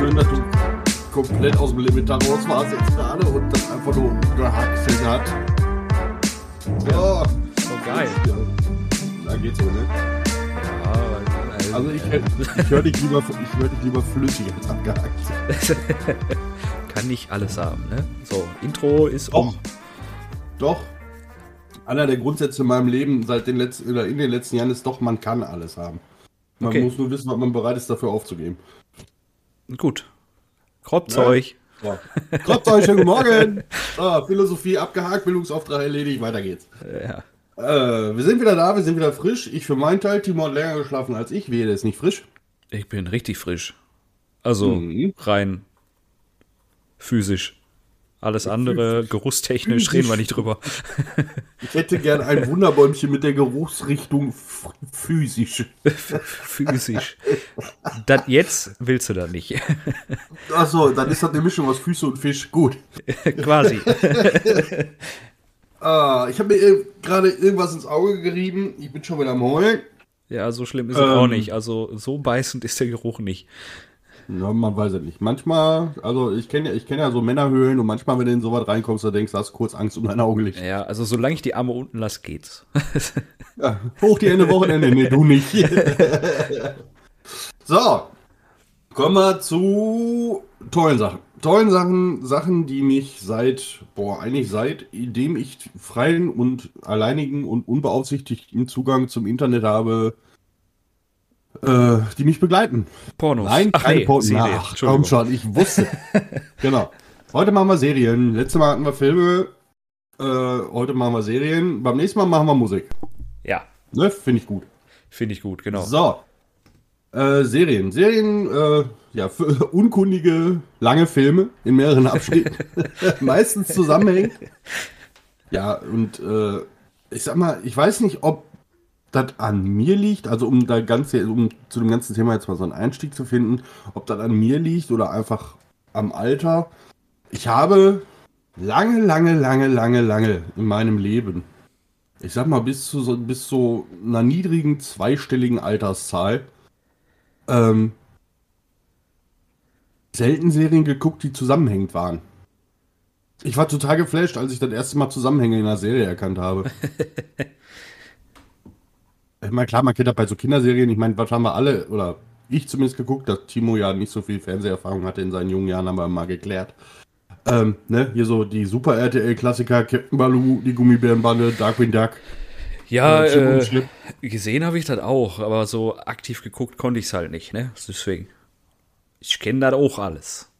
schön, dass du komplett aus dem Limit raus warst jetzt gerade und das einfach nur gehackt hat. Ja. So geil. Ja, da geht's so, ne? Ja, also ich, ich höre dich, lieber, hör dich lieber flüssig als abgehackt. Kann nicht alles haben, ne? So, Intro ist Doch. um. Doch. Einer der Grundsätze in meinem Leben seit den letzten, oder in den letzten Jahren ist doch, man kann alles haben. Man okay. muss nur wissen, was man bereit ist, dafür aufzugeben. Gut. Kropfzeug. Ja. Ja. Kropfzeug, schönen guten Morgen. Ah, Philosophie abgehakt, Bildungsauftrag erledigt, weiter geht's. Ja. Äh, wir sind wieder da, wir sind wieder frisch. Ich für meinen Teil, Timo hat länger geschlafen als ich. Wehe, der ist nicht frisch. Ich bin richtig frisch. Also mhm. rein physisch. Alles andere, geruchstechnisch, reden wir nicht drüber. Ich hätte gern ein Wunderbäumchen mit der Geruchsrichtung physisch. physisch. Das jetzt willst du da nicht. Achso, dann ist das eine Mischung aus Füße und Fisch. Gut. Quasi. ah, ich habe mir gerade irgendwas ins Auge gerieben. Ich bin schon wieder am Heulen. Ja, so schlimm ist ähm, es auch nicht. Also so beißend ist der Geruch nicht. Ja, man weiß es nicht. Manchmal, also ich kenne ich kenn ja so Männerhöhlen und manchmal, wenn du in so was reinkommst, da denkst du, hast kurz Angst um dein Augenlicht. Ja, also solange ich die Arme unten lasse, geht's. ja, hoch die Hände Wochenende, nee, du nicht. so, kommen wir zu tollen Sachen. Tollen Sachen, Sachen, die mich seit, boah, eigentlich seitdem ich freien und alleinigen und unbeaufsichtigten Zugang zum Internet habe, äh, die mich begleiten. Pornos. Nein, Ach, keine nee, Pornos. Ach, komm schon, ich wusste. genau. Heute machen wir Serien. Letztes Mal hatten wir Filme. Äh, heute machen wir Serien. Beim nächsten Mal machen wir Musik. Ja. Ne, finde ich gut. Finde ich gut, genau. So. Äh, Serien. Serien, äh, ja, für unkundige, lange Filme in mehreren Abschnitten. Meistens zusammenhängen. Ja, und äh, ich sag mal, ich weiß nicht, ob das an mir liegt, also um da ganze, um zu dem ganzen Thema jetzt mal so einen Einstieg zu finden, ob das an mir liegt oder einfach am Alter. Ich habe lange, lange, lange, lange, lange in meinem Leben, ich sag mal bis zu so, bis zu einer niedrigen zweistelligen Alterszahl, ähm, selten Serien geguckt, die zusammenhängend waren. Ich war total geflasht, als ich das erste Mal Zusammenhänge in einer Serie erkannt habe. Ich meine, klar, man kennt das bei so Kinderserien. Ich meine, was haben wir alle, oder ich zumindest geguckt, dass Timo ja nicht so viel Fernseherfahrung hatte in seinen jungen Jahren, haben wir mal geklärt. Ähm, ne, hier so die Super RTL-Klassiker, Captain Baloo, die Gummibärenbande, Darkwing Duck. Ja, äh, gesehen habe ich das auch, aber so aktiv geguckt konnte ich es halt nicht, ne? Deswegen. Ich kenne das auch alles.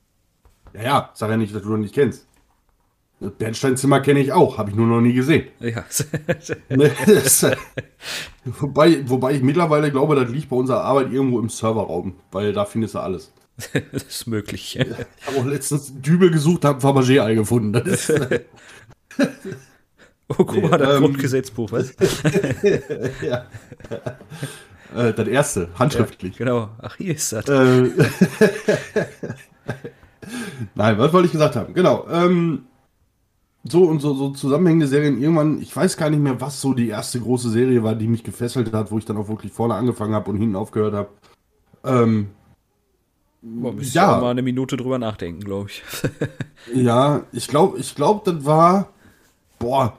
Ja, ja, sag ja nicht, dass du das nicht kennst. Bernsteinzimmer kenne ich auch, habe ich nur noch nie gesehen. Ja. Ne, wobei, wobei ich mittlerweile glaube, das liegt bei unserer Arbeit irgendwo im Serverraum, weil da findest du alles. das ist möglich. Ich habe auch letztens Dübel gesucht, habe ein Fabergé-Ei gefunden. Das ist, oh, guck mal, das ähm, Grundgesetzbuch, was? ja. Äh, das erste, handschriftlich. Ja, genau. Ach, hier ist das. Äh, Nein, was wollte ich gesagt haben? Genau. Ähm, so und so, so zusammenhängende Serien irgendwann, ich weiß gar nicht mehr, was so die erste große Serie war, die mich gefesselt hat, wo ich dann auch wirklich vorne angefangen habe und hinten aufgehört habe. Ähm, Boah, ja. mal eine Minute drüber nachdenken, glaube ich. ja, ich glaube, ich glaube, das war, boah,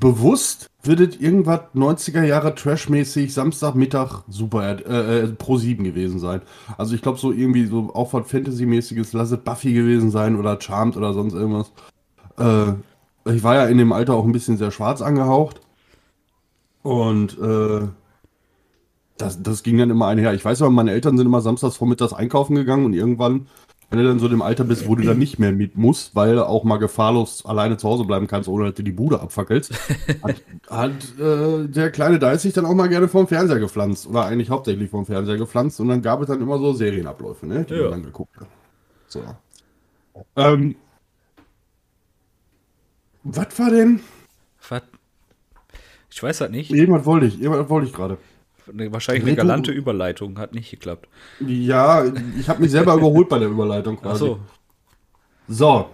bewusst wird es irgendwas 90er Jahre Trashmäßig Samstagmittag super äh, äh, pro 7 gewesen sein. Also ich glaube so irgendwie so auch was Fantasy-mäßiges, lass es Buffy gewesen sein oder Charmed oder sonst irgendwas. Äh, ich war ja in dem Alter auch ein bisschen sehr schwarz angehaucht. Und äh, das, das ging dann immer einher. Ich weiß aber, meine Eltern sind immer samstags vormittags einkaufen gegangen und irgendwann, wenn du dann so dem Alter bist, wo du dann nicht mehr mit musst, weil du auch mal gefahrlos alleine zu Hause bleiben kannst, ohne dass du die Bude abfackelst, hat, hat äh, der kleine Dice sich dann auch mal gerne vorm Fernseher gepflanzt. Oder eigentlich hauptsächlich vorm Fernseher gepflanzt. Und dann gab es dann immer so Serienabläufe, ne, die ja. man dann geguckt hat. So. Ähm, was war denn? Was? Ich weiß halt nicht. Irgendwas wollte ich, irgendwas wollte ich gerade. Wahrscheinlich eine galante Überleitung, hat nicht geklappt. Ja, ich habe mich selber überholt bei der Überleitung quasi. Ach so. So.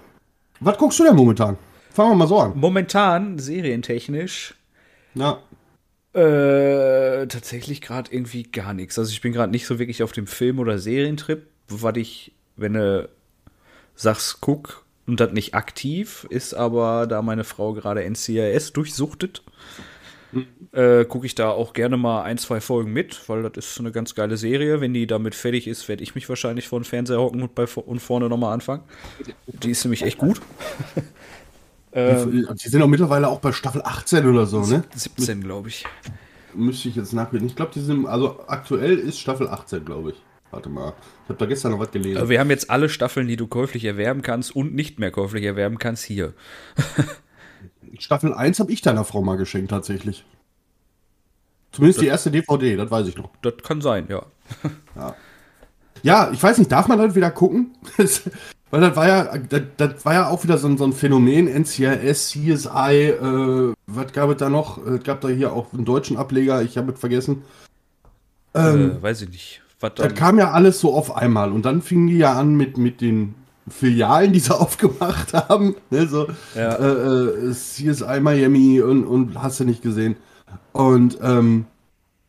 Was guckst du denn momentan? Fangen wir mal so an. Momentan, serientechnisch. Ja. Äh, tatsächlich gerade irgendwie gar nichts. Also ich bin gerade nicht so wirklich auf dem Film- oder Serientrip. was ich, wenn du sagst, guck und das nicht aktiv, ist aber, da meine Frau gerade NCIS durchsuchtet, mhm. äh, gucke ich da auch gerne mal ein, zwei Folgen mit, weil das ist eine ganz geile Serie. Wenn die damit fertig ist, werde ich mich wahrscheinlich vor den Fernseher hocken und, bei, und vorne nochmal anfangen. Die ist nämlich echt gut. ähm, die sind auch mittlerweile auch bei Staffel 18 oder so, ne? 17, glaube ich. Müsste ich jetzt nachgucken. Ich glaube, die sind, also aktuell ist Staffel 18, glaube ich. Warte mal. Ich habe da gestern noch was gelesen. Wir haben jetzt alle Staffeln, die du käuflich erwerben kannst und nicht mehr käuflich erwerben kannst, hier. Staffel 1 habe ich deiner Frau mal geschenkt, tatsächlich. Zumindest das, die erste DVD, das weiß ich noch. Das kann sein, ja. Ja, ja ich weiß nicht, darf man das wieder gucken? Weil das war ja, das, das, war ja auch wieder so ein, so ein Phänomen, NCIS, CSI, äh, was gab es da noch? Es gab da hier auch einen deutschen Ableger, ich habe es vergessen. Ähm, äh, weiß ich nicht. Das kam ja alles so auf einmal und dann fingen die ja an mit, mit den Filialen, die sie aufgemacht haben. Ne, so ja. äh, äh, CSI Miami und, und hast du nicht gesehen. Und ähm,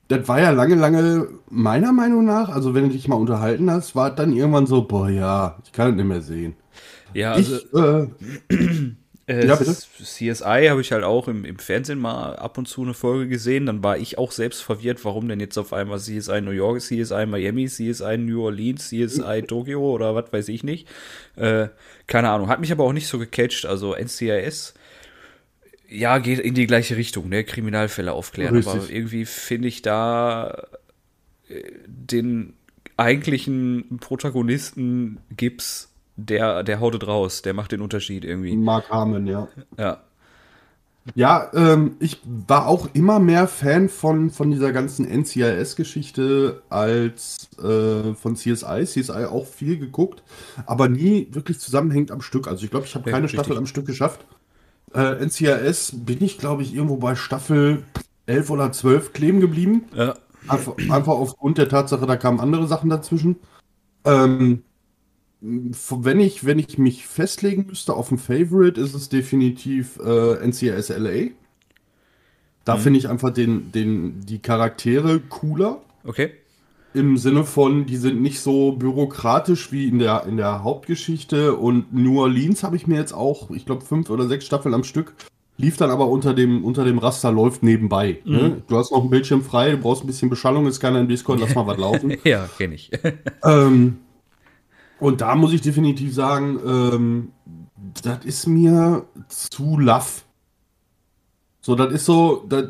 das war ja lange, lange, meiner Meinung nach, also wenn du dich mal unterhalten hast, war dann irgendwann so, boah, ja, ich kann es nicht mehr sehen. Ja, also. Ich, äh, äh, ja, bitte? CSI habe ich halt auch im, im Fernsehen mal ab und zu eine Folge gesehen. Dann war ich auch selbst verwirrt, warum denn jetzt auf einmal CSI New York, CSI Miami, CSI New Orleans, CSI Tokio oder was weiß ich nicht. Äh, keine Ahnung. Hat mich aber auch nicht so gecatcht. Also NCIS ja, geht in die gleiche Richtung, ne? Kriminalfälle aufklären. Richtig. Aber irgendwie finde ich da äh, den eigentlichen Protagonisten Gibbs, der, der haut raus, der macht den Unterschied irgendwie. Mark Harmon, ja. Ja. Ja, ähm, ich war auch immer mehr Fan von, von dieser ganzen NCIS-Geschichte als äh, von CSI. CSI auch viel geguckt, aber nie wirklich zusammenhängend am Stück. Also ich glaube, ich habe ja, keine richtig. Staffel am Stück geschafft. Äh, NCIS bin ich, glaube ich, irgendwo bei Staffel 11 oder 12 kleben geblieben. Ja. Einfach, einfach aufgrund der Tatsache, da kamen andere Sachen dazwischen. Ähm, wenn ich, wenn ich mich festlegen müsste auf ein Favorite, ist es definitiv äh, NCIS LA. Da mhm. finde ich einfach den, den, die Charaktere cooler. Okay. Im Sinne von, die sind nicht so bürokratisch wie in der, in der Hauptgeschichte. Und New Orleans habe ich mir jetzt auch, ich glaube, fünf oder sechs Staffeln am Stück. Lief dann aber unter dem, unter dem Raster, läuft nebenbei. Ne? Mhm. Ne? Du hast noch ein Bildschirm frei, du brauchst ein bisschen Beschallung, ist keiner im Discord, lass mal was laufen. ja, kenne ich. ähm, und da muss ich definitiv sagen, ähm, das ist mir zu laff. So, das ist so, das,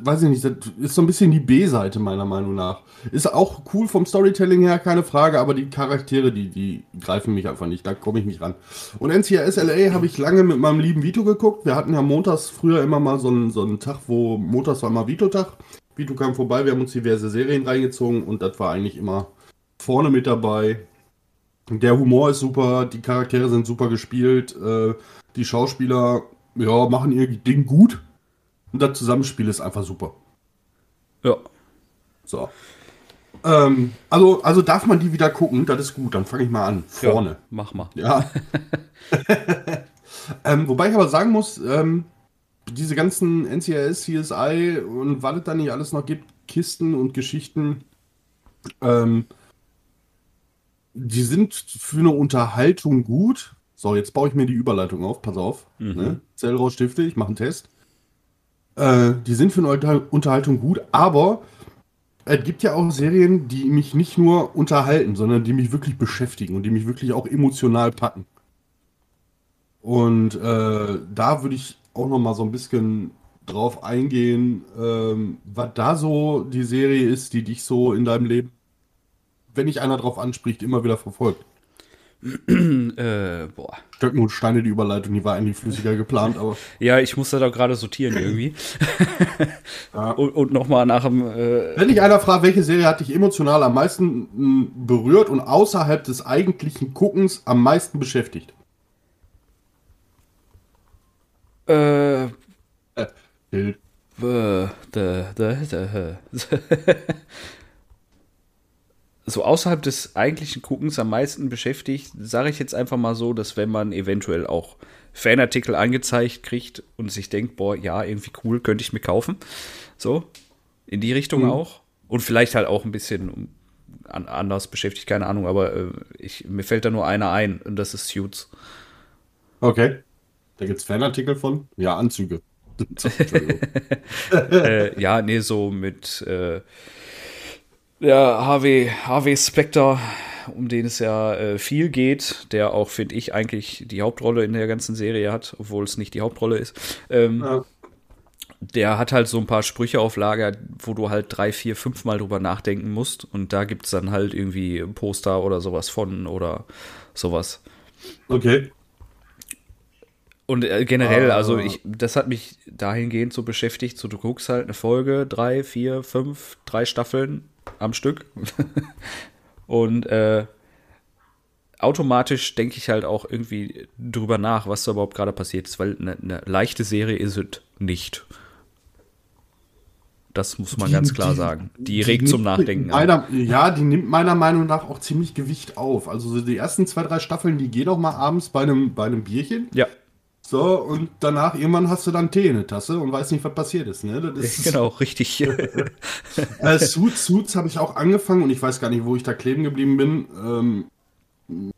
weiß ich nicht, das ist so ein bisschen die B-Seite meiner Meinung nach. Ist auch cool vom Storytelling her, keine Frage, aber die Charaktere, die, die greifen mich einfach nicht, da komme ich nicht ran. Und NCIS LA habe ich lange mit meinem lieben Vito geguckt. Wir hatten ja montags früher immer mal so einen, so einen Tag, wo montags war mal Vito-Tag. Vito kam vorbei, wir haben uns diverse Serien reingezogen und das war eigentlich immer vorne mit dabei. Der Humor ist super, die Charaktere sind super gespielt, äh, die Schauspieler ja, machen ihr Ding gut und das Zusammenspiel ist einfach super. Ja. So. Ähm, also, also darf man die wieder gucken, das ist gut, dann fange ich mal an. Vorne. Ja, mach mal. Ja. ähm, wobei ich aber sagen muss, ähm, diese ganzen NCIS, CSI und was es da nicht alles noch gibt, Kisten und Geschichten, ähm, die sind für eine Unterhaltung gut. So, jetzt baue ich mir die Überleitung auf, pass auf. Mhm. Ne? Zellrausstifte, ich mache einen Test. Äh, die sind für eine Unterhaltung gut, aber es gibt ja auch Serien, die mich nicht nur unterhalten, sondern die mich wirklich beschäftigen und die mich wirklich auch emotional packen. Und äh, da würde ich auch noch mal so ein bisschen drauf eingehen, ähm, was da so die Serie ist, die dich so in deinem Leben, wenn dich einer drauf anspricht, immer wieder verfolgt. äh, boah. Stöcken und Steine, die Überleitung, die war eigentlich flüssiger geplant, aber. ja, ich muss da doch gerade sortieren irgendwie. ja. Und, und nochmal nach dem. Äh Wenn dich einer fragt, welche Serie hat dich emotional am meisten m, berührt und außerhalb des eigentlichen Guckens am meisten beschäftigt? Äh. äh. Äh, so außerhalb des eigentlichen Guckens am meisten beschäftigt, sage ich jetzt einfach mal so, dass wenn man eventuell auch Fanartikel angezeigt kriegt und sich denkt, boah, ja, irgendwie cool, könnte ich mir kaufen. So, in die Richtung mhm. auch. Und vielleicht halt auch ein bisschen an, anders beschäftigt, keine Ahnung, aber äh, ich, mir fällt da nur einer ein und das ist Suits. Okay. Da gibt es Fanartikel von? Ja, Anzüge. äh, ja, nee, so mit äh, der Harvey, Harvey Specter, um den es ja äh, viel geht, der auch, finde ich, eigentlich die Hauptrolle in der ganzen Serie hat, obwohl es nicht die Hauptrolle ist. Ähm, ja. Der hat halt so ein paar Sprüche auf Lager, wo du halt drei, vier, fünf Mal drüber nachdenken musst. Und da gibt es dann halt irgendwie ein Poster oder sowas von oder sowas. Okay. Und äh, generell, ah. also ich, das hat mich dahingehend so beschäftigt, so du guckst halt eine Folge, drei, vier, fünf, drei Staffeln am Stück. und äh, automatisch denke ich halt auch irgendwie drüber nach, was da überhaupt gerade passiert ist, weil eine, eine leichte Serie ist es nicht. Das muss man die, ganz klar die, sagen. Die, die regt zum Nachdenken meiner, Ja, die nimmt meiner Meinung nach auch ziemlich Gewicht auf. Also so die ersten zwei, drei Staffeln, die gehen auch mal abends bei einem, bei einem Bierchen. Ja. So, und danach irgendwann hast du dann Tee in der Tasse und weißt nicht, was passiert ist. Ne? Das ist genau, richtig. äh, Suits, Suits habe ich auch angefangen und ich weiß gar nicht, wo ich da kleben geblieben bin. Ähm,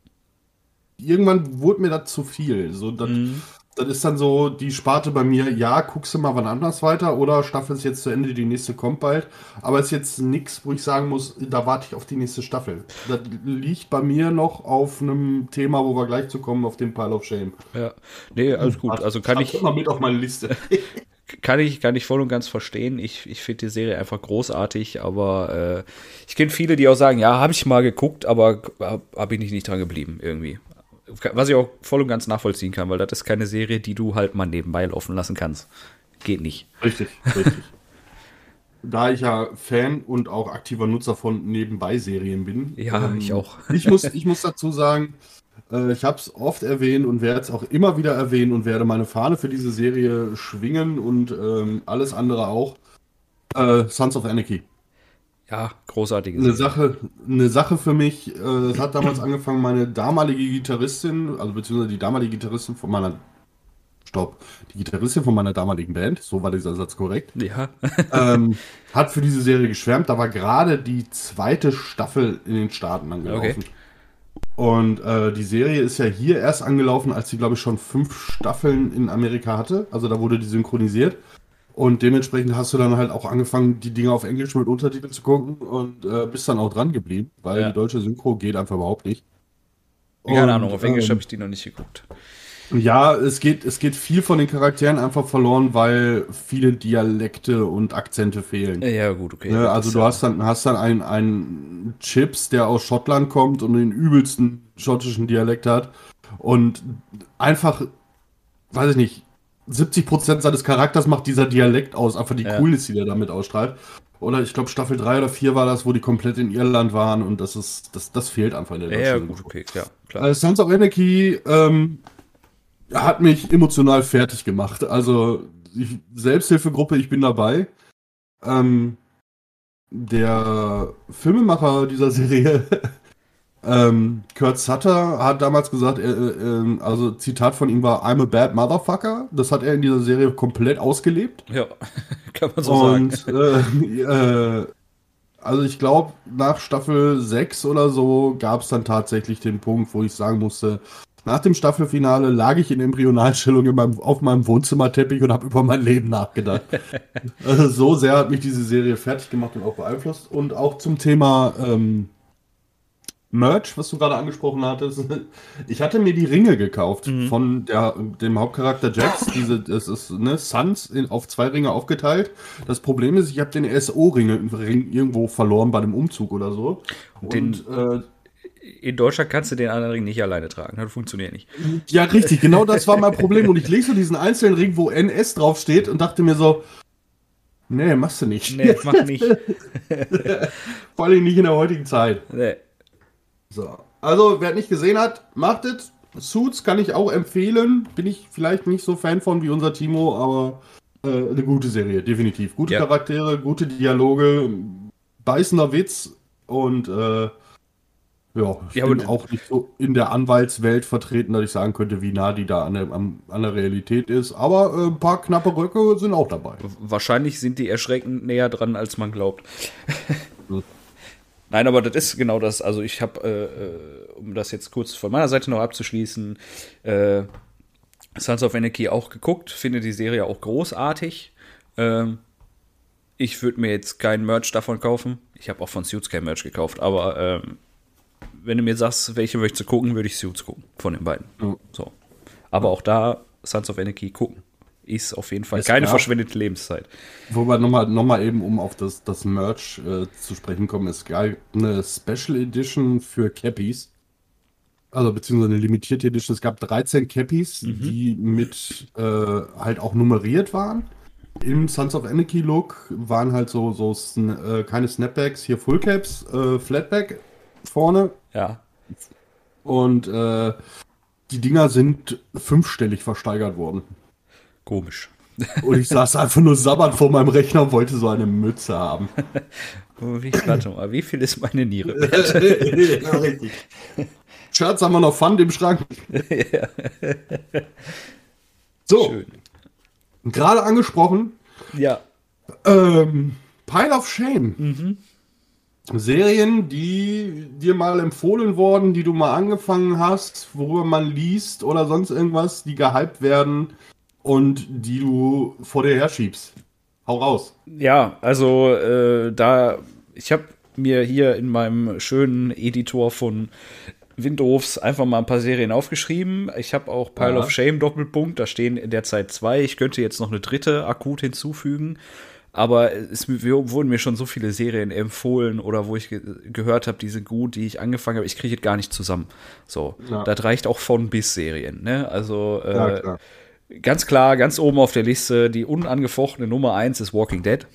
irgendwann wurde mir das zu viel. So, das, mhm das ist dann so die Sparte bei mir, ja, guckst du mal wann anders weiter oder Staffel ist jetzt zu Ende, die nächste kommt bald. Aber es ist jetzt nichts, wo ich sagen muss, da warte ich auf die nächste Staffel. Das liegt bei mir noch auf einem Thema, wo wir gleich zu kommen, auf dem Pile of Shame. Ja, nee, alles gut. Also kann ich. mal mit auf meine Liste. kann ich, kann ich voll und ganz verstehen. Ich, ich finde die Serie einfach großartig, aber äh, ich kenne viele, die auch sagen, ja, habe ich mal geguckt, aber habe hab ich nicht, nicht dran geblieben irgendwie. Was ich auch voll und ganz nachvollziehen kann, weil das ist keine Serie, die du halt mal nebenbei laufen lassen kannst. Geht nicht. Richtig, richtig. da ich ja Fan und auch aktiver Nutzer von Nebenbei-Serien bin. Ja, ähm, ich auch. ich, muss, ich muss dazu sagen, äh, ich habe es oft erwähnt und werde es auch immer wieder erwähnen und werde meine Fahne für diese Serie schwingen und ähm, alles andere auch. Äh, Sons of Anarchy. Ja, großartige eine Sache, eine Sache für mich. Äh, es hat damals angefangen, meine damalige Gitarristin, also beziehungsweise die damalige Gitarristin von meiner Stopp, die Gitarristin von meiner damaligen Band, so war dieser Satz korrekt. Ja. ähm, hat für diese Serie geschwärmt. Da war gerade die zweite Staffel in den Staaten angelaufen. Okay. Und äh, die Serie ist ja hier erst angelaufen, als sie, glaube ich, schon fünf Staffeln in Amerika hatte. Also da wurde die synchronisiert. Und dementsprechend hast du dann halt auch angefangen, die Dinge auf Englisch mit Untertiteln zu gucken und äh, bist dann auch dran geblieben, weil ja. die deutsche Synchro geht einfach überhaupt nicht. Keine Ahnung, auf Englisch ähm, habe ich die noch nicht geguckt. Ja, es geht, es geht viel von den Charakteren einfach verloren, weil viele Dialekte und Akzente fehlen. Ja, gut, okay. Ja, also du hast dann, hast dann einen, einen Chips, der aus Schottland kommt und den übelsten schottischen Dialekt hat. Und einfach, weiß ich nicht, 70% seines Charakters macht dieser Dialekt aus, einfach die ja. Coolness, die der damit ausstrahlt. Oder ich glaube Staffel 3 oder 4 war das, wo die komplett in Irland waren und das ist, das, das fehlt einfach in der Ja, gut, okay, ja, klar. Also Sons of Anarchy ähm, hat mich emotional fertig gemacht. Also ich, Selbsthilfegruppe, ich bin dabei. Ähm, der Filmemacher dieser Serie Ähm, Kurt Sutter hat damals gesagt, äh, äh, also Zitat von ihm war I'm a bad motherfucker. Das hat er in dieser Serie komplett ausgelebt. Ja, kann man so Und, sagen. Äh, äh, also ich glaube, nach Staffel 6 oder so gab es dann tatsächlich den Punkt, wo ich sagen musste, nach dem Staffelfinale lag ich in Embryonalstellung in meinem, auf meinem Wohnzimmerteppich und habe über mein Leben nachgedacht. also so sehr hat mich diese Serie fertig gemacht und auch beeinflusst. Und auch zum Thema ähm, Merch, was du gerade angesprochen hattest. Ich hatte mir die Ringe gekauft mhm. von der, dem Hauptcharakter Jax. Diese, das ist ne, Suns in, auf zwei Ringe aufgeteilt. Das Problem ist, ich habe den SO-Ring Ring irgendwo verloren bei dem Umzug oder so. Den, Und äh, in Deutschland kannst du den anderen Ring nicht alleine tragen. Das funktioniert nicht. Ja, richtig. Genau das war mein Problem. Und ich lese so diesen einzelnen Ring, wo NS draufsteht und dachte mir so, nee, machst du nicht. Nee, mach nicht. Vor allem nicht in der heutigen Zeit. Nee. So. Also, wer nicht gesehen hat, macht es. Suits kann ich auch empfehlen. Bin ich vielleicht nicht so Fan von wie unser Timo, aber äh, eine gute Serie, definitiv. Gute ja. Charaktere, gute Dialoge, beißender Witz und äh, ja, ich ja, bin auch nicht so in der Anwaltswelt vertreten, dass ich sagen könnte, wie nah die da an der, an, der Realität ist. Aber äh, ein paar knappe Röcke sind auch dabei. Wahrscheinlich sind die erschreckend näher dran, als man glaubt. Nein, aber das ist genau das. Also ich habe, äh, äh, um das jetzt kurz von meiner Seite noch abzuschließen, äh, Sons of Anarchy auch geguckt, finde die Serie auch großartig. Ähm, ich würde mir jetzt kein Merch davon kaufen. Ich habe auch von Suits kein Merch gekauft, aber ähm, wenn du mir sagst, welche möchtest du gucken, würde ich Suits gucken von den beiden. Mhm. So. Aber auch da Sons of Anarchy gucken. Ist auf jeden Fall ist keine klar. verschwendete Lebenszeit. Wobei nochmal noch mal eben, um auf das, das Merch äh, zu sprechen kommen, es gab eine Special Edition für Cappies. Also beziehungsweise eine limitierte Edition. Es gab 13 Cappies, mhm. die mit äh, halt auch nummeriert waren. Im Sons of Anarchy Look waren halt so, so äh, keine Snapbacks, hier Fullcaps, äh, Flatback vorne. Ja. Und äh, die Dinger sind fünfstellig versteigert worden. Komisch. Und ich saß einfach nur sabbat vor meinem Rechner und wollte so eine Mütze haben. wie, warte mal, wie viel ist meine Niere wert? ja, richtig. Schatz, haben wir noch Pfand im Schrank? ja. So. Schön. Gerade angesprochen. Ja. Ähm, Pile of Shame. Mhm. Serien, die dir mal empfohlen wurden, die du mal angefangen hast, worüber man liest oder sonst irgendwas, die gehypt werden und die du vor dir herschiebst. Hau raus. Ja, also äh, da, ich habe mir hier in meinem schönen Editor von Windows einfach mal ein paar Serien aufgeschrieben. Ich habe auch Pile ja. of Shame Doppelpunkt, da stehen in der Zeit zwei. Ich könnte jetzt noch eine dritte akut hinzufügen. Aber es wurden mir schon so viele Serien empfohlen oder wo ich ge gehört habe, die sind gut, die ich angefangen habe. Ich kriege es gar nicht zusammen. So, ja. das reicht auch von bis Serien. Ne? Also äh, ja, klar. Ganz klar, ganz oben auf der Liste, die unangefochtene Nummer eins ist Walking Dead.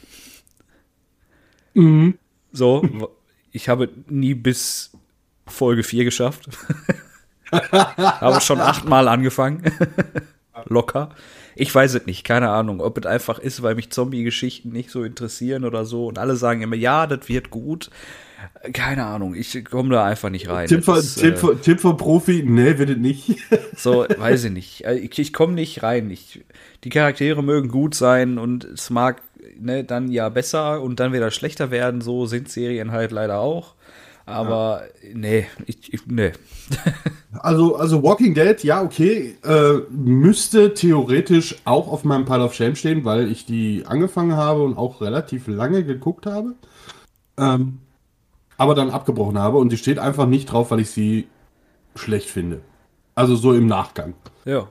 Mhm. So, ich habe nie bis Folge 4 geschafft. habe schon achtmal angefangen. Locker. Ich weiß es nicht, keine Ahnung, ob es einfach ist, weil mich Zombie-Geschichten nicht so interessieren oder so. Und alle sagen immer, ja, das wird gut. Keine Ahnung, ich komme da einfach nicht rein. Tipp von, ist, Tipp, äh, Tipp von Profi, nee, wird es nicht. so, weiß ich nicht. Äh, ich, ich komme nicht rein. Ich, die Charaktere mögen gut sein und es mag ne, dann ja besser und dann wieder schlechter werden. So sind Serien halt leider auch. Aber ja. nee, ich, ich, nee. also, also Walking Dead, ja, okay, äh, müsste theoretisch auch auf meinem Pile of Shame stehen, weil ich die angefangen habe und auch relativ lange geguckt habe. Ähm, aber dann abgebrochen habe und die steht einfach nicht drauf, weil ich sie schlecht finde. Also so im Nachgang. Ja.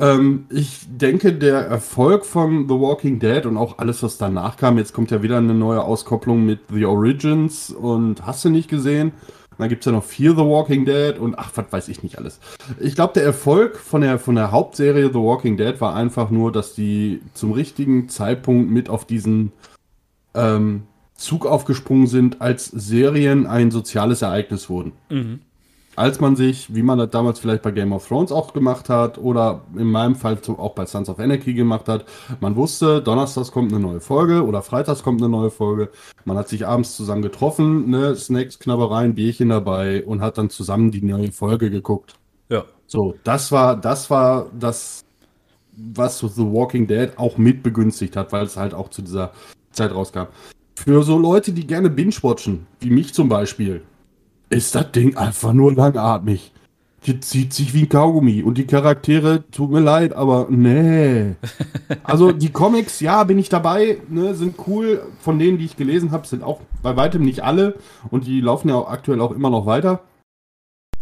Ähm, ich denke, der Erfolg von The Walking Dead und auch alles, was danach kam, jetzt kommt ja wieder eine neue Auskopplung mit The Origins und hast du nicht gesehen? dann gibt es ja noch Fear The Walking Dead und ach, was weiß ich nicht alles. Ich glaube, der Erfolg von der, von der Hauptserie The Walking Dead war einfach nur, dass die zum richtigen Zeitpunkt mit auf diesen ähm, Zug aufgesprungen sind, als Serien ein soziales Ereignis wurden. Mhm als man sich, wie man das damals vielleicht bei Game of Thrones auch gemacht hat oder in meinem Fall auch bei Sons of Anarchy gemacht hat, man wusste, donnerstags kommt eine neue Folge oder freitags kommt eine neue Folge. Man hat sich abends zusammen getroffen, ne, Snacks, Knabbereien, Bierchen dabei und hat dann zusammen die neue Folge geguckt. Ja. So, das war, das war das, was The Walking Dead auch mit begünstigt hat, weil es halt auch zu dieser Zeit rauskam. Für so Leute, die gerne binge-watchen, wie mich zum Beispiel, ist das Ding einfach nur langatmig. Die zieht sich wie ein Kaugummi und die Charaktere, tut mir leid, aber nee. Also die Comics, ja, bin ich dabei, ne, sind cool. Von denen, die ich gelesen habe, sind auch bei weitem nicht alle und die laufen ja auch aktuell auch immer noch weiter.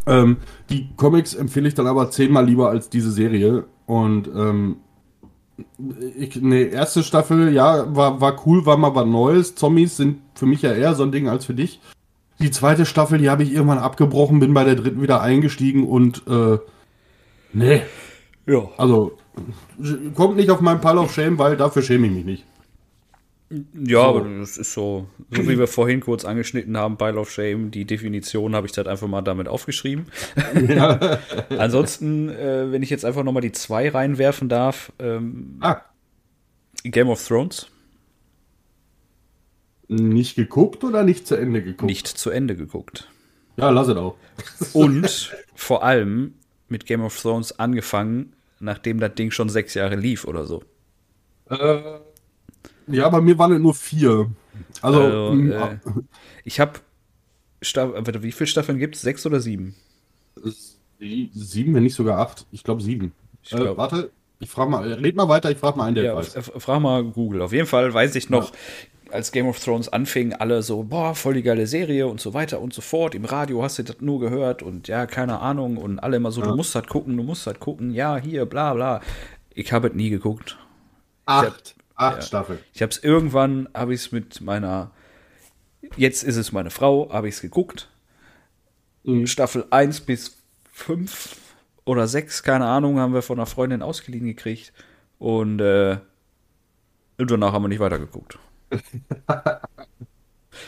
Ähm, die Comics empfehle ich dann aber zehnmal lieber als diese Serie und ähm, ich, ne, erste Staffel, ja, war, war cool, war mal was Neues. Zombies sind für mich ja eher so ein Ding als für dich. Die zweite Staffel, die habe ich irgendwann abgebrochen, bin bei der dritten wieder eingestiegen und äh, nee. Ja. Also kommt nicht auf meinen Pile of Shame, weil dafür schäme ich mich nicht. Ja, so. aber das ist so, so wie wir vorhin kurz angeschnitten haben, Pile of Shame, die Definition habe ich halt einfach mal damit aufgeschrieben. Ja. Ansonsten, äh, wenn ich jetzt einfach nochmal die zwei reinwerfen darf, ähm, ah. Game of Thrones. Nicht geguckt oder nicht zu Ende geguckt? Nicht zu Ende geguckt. Ja, lass es auch. Und vor allem mit Game of Thrones angefangen, nachdem das Ding schon sechs Jahre lief oder so. Äh, ja, bei mir waren es nur vier. Also, also äh, ich habe wie viele Staffeln gibt es? Sechs oder sieben? Sieben, wenn nicht sogar acht. Ich glaube sieben. Ich glaub, äh, warte, ich frage mal, red mal weiter, ich frage mal einen, der ja, weiß. Frag mal Google. Auf jeden Fall weiß ich noch, ja. Als Game of Thrones anfing, alle so, boah, voll die geile Serie und so weiter und so fort. Im Radio hast du das nur gehört und ja, keine Ahnung. Und alle immer so, ja. du musst halt gucken, du musst halt gucken, ja, hier, bla bla. Ich habe es nie geguckt. Acht. Hab, acht ja, Staffeln. Ich habe es irgendwann, habe ich es mit meiner, jetzt ist es meine Frau, habe ich es geguckt. Mhm. Staffel 1 bis 5 oder 6, keine Ahnung, haben wir von einer Freundin ausgeliehen gekriegt. Und äh, danach haben wir nicht weitergeguckt.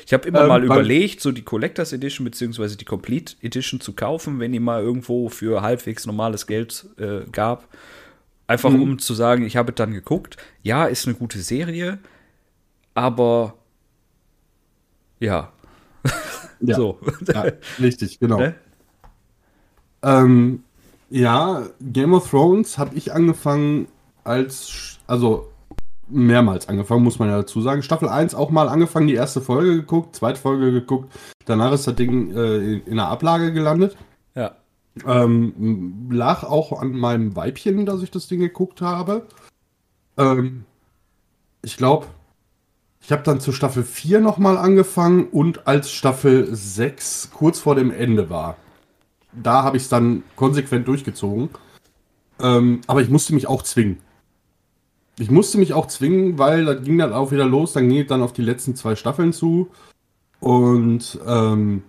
Ich habe immer ähm, mal überlegt, so die Collectors Edition bzw. die Complete Edition zu kaufen, wenn die mal irgendwo für halbwegs normales Geld äh, gab. Einfach mhm. um zu sagen, ich habe dann geguckt. Ja, ist eine gute Serie, aber ja. ja. so. Ja, richtig, genau. Ne? Ähm, ja, Game of Thrones habe ich angefangen als, also mehrmals angefangen, muss man ja dazu sagen. Staffel 1 auch mal angefangen, die erste Folge geguckt, zweite Folge geguckt, danach ist das Ding äh, in der Ablage gelandet. Ja. Ähm, lag auch an meinem Weibchen, dass ich das Ding geguckt habe. Ähm, ich glaube, ich habe dann zu Staffel 4 nochmal angefangen und als Staffel 6 kurz vor dem Ende war. Da habe ich es dann konsequent durchgezogen. Ähm, aber ich musste mich auch zwingen. Ich musste mich auch zwingen, weil da ging dann auch wieder los. Dann ging es dann auf die letzten zwei Staffeln zu. Und ähm,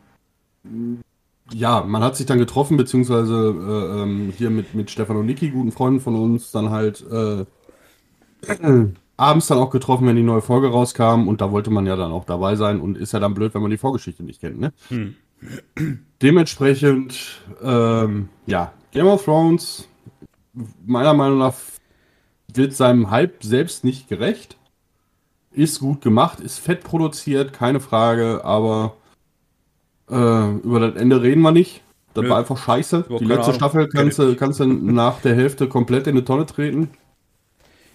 ja, man hat sich dann getroffen, beziehungsweise äh, ähm, hier mit, mit Stefan und Niki, guten Freunden von uns, dann halt äh, äh, abends dann auch getroffen, wenn die neue Folge rauskam und da wollte man ja dann auch dabei sein und ist ja dann blöd, wenn man die Vorgeschichte nicht kennt, ne? Hm. Dementsprechend, ähm, ja, Game of Thrones, meiner Meinung nach, wird seinem Hype selbst nicht gerecht. Ist gut gemacht, ist fett produziert, keine Frage, aber äh, über das Ende reden wir nicht. Das Nö. war einfach scheiße. Die letzte Ahnung. Staffel kannst du, kannst du nach der Hälfte komplett in eine Tonne treten.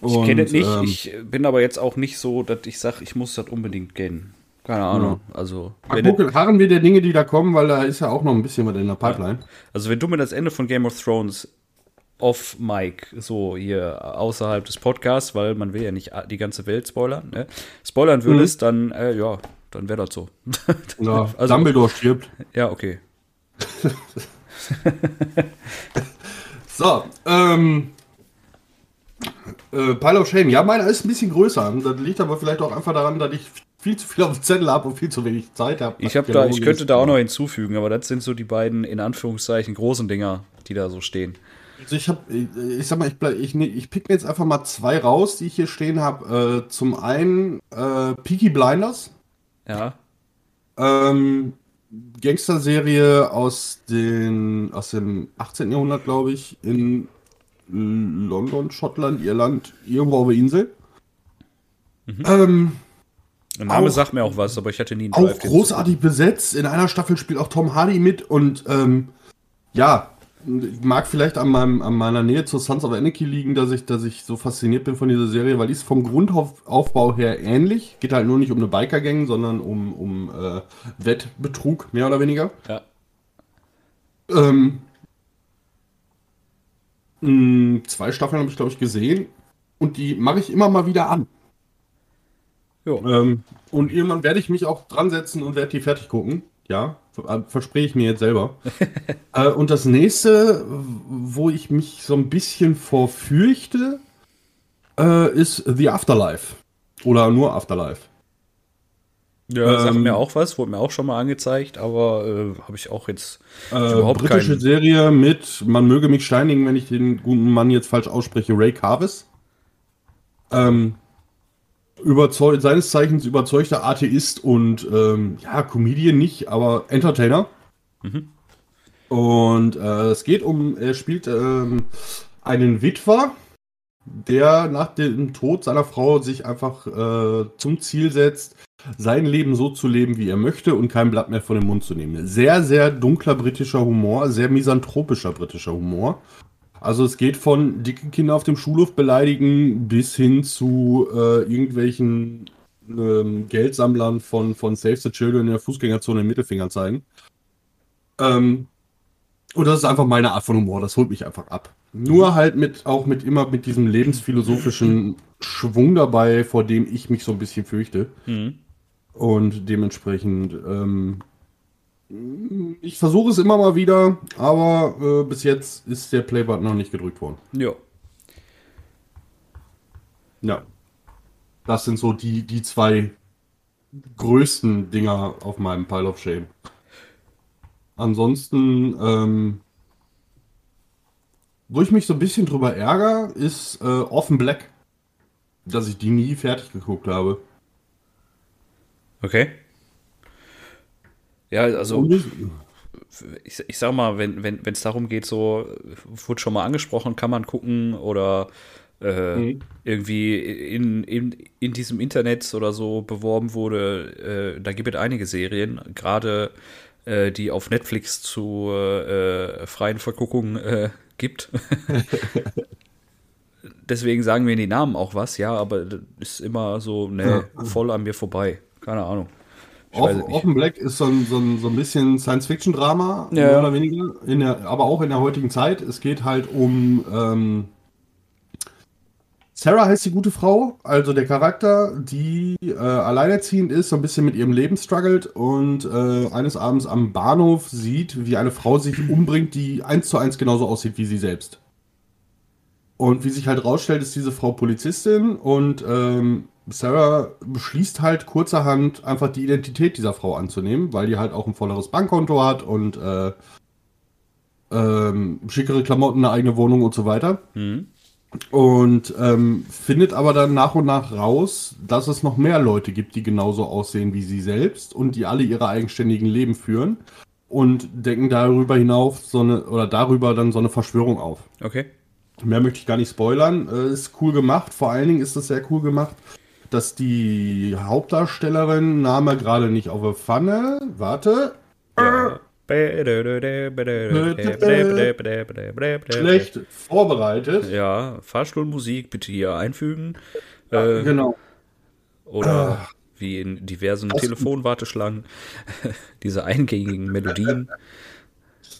ich kenne es nicht. Ähm, ich bin aber jetzt auch nicht so, dass ich sage, ich muss das unbedingt kennen. Keine Ahnung. Ja. Also, gucken, harren wir der Dinge, die da kommen, weil da ist ja auch noch ein bisschen was in der Pipeline. Also, wenn du mir das Ende von Game of Thrones off Mike, so hier außerhalb des Podcasts, weil man will ja nicht die ganze Welt spoilern, ne? spoilern würdest, mhm. dann, äh, ja, dann wäre das so. Ja, also, Dumbledore stirbt. Ja, okay. so, ähm, äh, Pile of Shame. Ja, meiner ist ein bisschen größer. Das liegt aber vielleicht auch einfach daran, dass ich viel zu viel auf dem Zettel habe und viel zu wenig Zeit habe. Ich, hab da, ich könnte da auch noch hinzufügen, aber das sind so die beiden, in Anführungszeichen, großen Dinger, die da so stehen. Also ich habe, ich sag mal, ich, ich, ich pick mir jetzt einfach mal zwei raus, die ich hier stehen habe. Äh, zum einen äh, Peaky Blinders. Ja. Ähm, Gangster-Serie aus, den, aus dem 18. Jahrhundert, glaube ich, in London, Schottland, Irland, irgendwo auf der Insel. Mhm. Ähm, der Name auch, sagt mir auch was, aber ich hatte nie einen Auch großartig besetzt. In einer Staffel spielt auch Tom Hardy mit und ähm, ja, mag vielleicht an, meinem, an meiner Nähe zu Sons of Anarchy liegen, dass ich, dass ich so fasziniert bin von dieser Serie, weil die ist vom Grundaufbau her ähnlich. Geht halt nur nicht um eine Biker-Gang, sondern um, um äh, Wettbetrug, mehr oder weniger. Ja. Ähm, zwei Staffeln habe ich, glaube ich, gesehen. Und die mache ich immer mal wieder an. Ähm, und irgendwann werde ich mich auch dran setzen und werde die fertig gucken. Ja, verspreche ich mir jetzt selber. äh, und das nächste, wo ich mich so ein bisschen vorfürchte, äh, ist The Afterlife. Oder nur Afterlife. Ja, ähm, sagt mir auch was, wurde mir auch schon mal angezeigt, aber äh, habe ich auch jetzt äh, überhaupt britische keinen... Serie mit, man möge mich steinigen, wenn ich den guten Mann jetzt falsch ausspreche, Ray Carvis. Ähm, überzeug seines Zeichens überzeugter Atheist und ähm, ja, Comedian nicht, aber Entertainer. Mhm. Und äh, es geht um, er spielt ähm, einen Witwer, der nach dem Tod seiner Frau sich einfach äh, zum Ziel setzt, sein Leben so zu leben, wie er möchte und kein Blatt mehr von dem Mund zu nehmen. Sehr, sehr dunkler britischer Humor, sehr misanthropischer britischer Humor. Also es geht von dicken Kinder auf dem Schulhof beleidigen bis hin zu äh, irgendwelchen ähm, Geldsammlern von, von Save the Children in der Fußgängerzone den Mittelfinger zeigen. Ähm, und das ist einfach meine Art von Humor, das holt mich einfach ab. Nur halt mit, auch mit immer mit diesem lebensphilosophischen Schwung dabei, vor dem ich mich so ein bisschen fürchte. Mhm. Und dementsprechend, ähm, ich versuche es immer mal wieder, aber äh, bis jetzt ist der Playbutton noch nicht gedrückt worden. Ja. Ja. Das sind so die, die zwei größten Dinger auf meinem Pile of Shame. Ansonsten, ähm, wo ich mich so ein bisschen drüber ärgere, ist äh, Orphan Black. Dass ich die nie fertig geguckt habe. Okay. Ja, also ich, ich sag mal, wenn es wenn, darum geht, so, wurde schon mal angesprochen, kann man gucken oder äh, mhm. irgendwie in, in, in diesem Internet oder so beworben wurde, äh, da gibt es einige Serien, gerade äh, die auf Netflix zu äh, freien Verguckungen äh, gibt. Deswegen sagen wir die Namen auch was, ja, aber das ist immer so, ne, voll an mir vorbei. Keine Ahnung. Offen Black ist so ein, so ein, so ein bisschen Science-Fiction-Drama, ja. mehr oder weniger, in der, aber auch in der heutigen Zeit. Es geht halt um ähm, Sarah heißt die gute Frau, also der Charakter, die äh, alleinerziehend ist, so ein bisschen mit ihrem Leben struggelt und äh, eines Abends am Bahnhof sieht, wie eine Frau sich umbringt, die eins zu eins genauso aussieht wie sie selbst. Und wie sich halt rausstellt, ist diese Frau Polizistin und ähm, Sarah beschließt halt kurzerhand einfach die Identität dieser Frau anzunehmen, weil die halt auch ein volleres Bankkonto hat und äh, ähm, schickere Klamotten, eine eigene Wohnung und so weiter. Mhm. Und ähm, findet aber dann nach und nach raus, dass es noch mehr Leute gibt, die genauso aussehen wie sie selbst und die alle ihre eigenständigen Leben führen und decken darüber hinauf so eine oder darüber dann so eine Verschwörung auf. Okay. Mehr möchte ich gar nicht spoilern. Äh, ist cool gemacht. Vor allen Dingen ist es sehr cool gemacht, dass die Hauptdarstellerin Name gerade nicht auf der Pfanne. Warte. Ja. Schlecht vorbereitet. Ja, Fahrstuhlmusik bitte hier einfügen. Äh, genau. Oder ah. wie in diversen das Telefonwarteschlangen, diese eingängigen Melodien.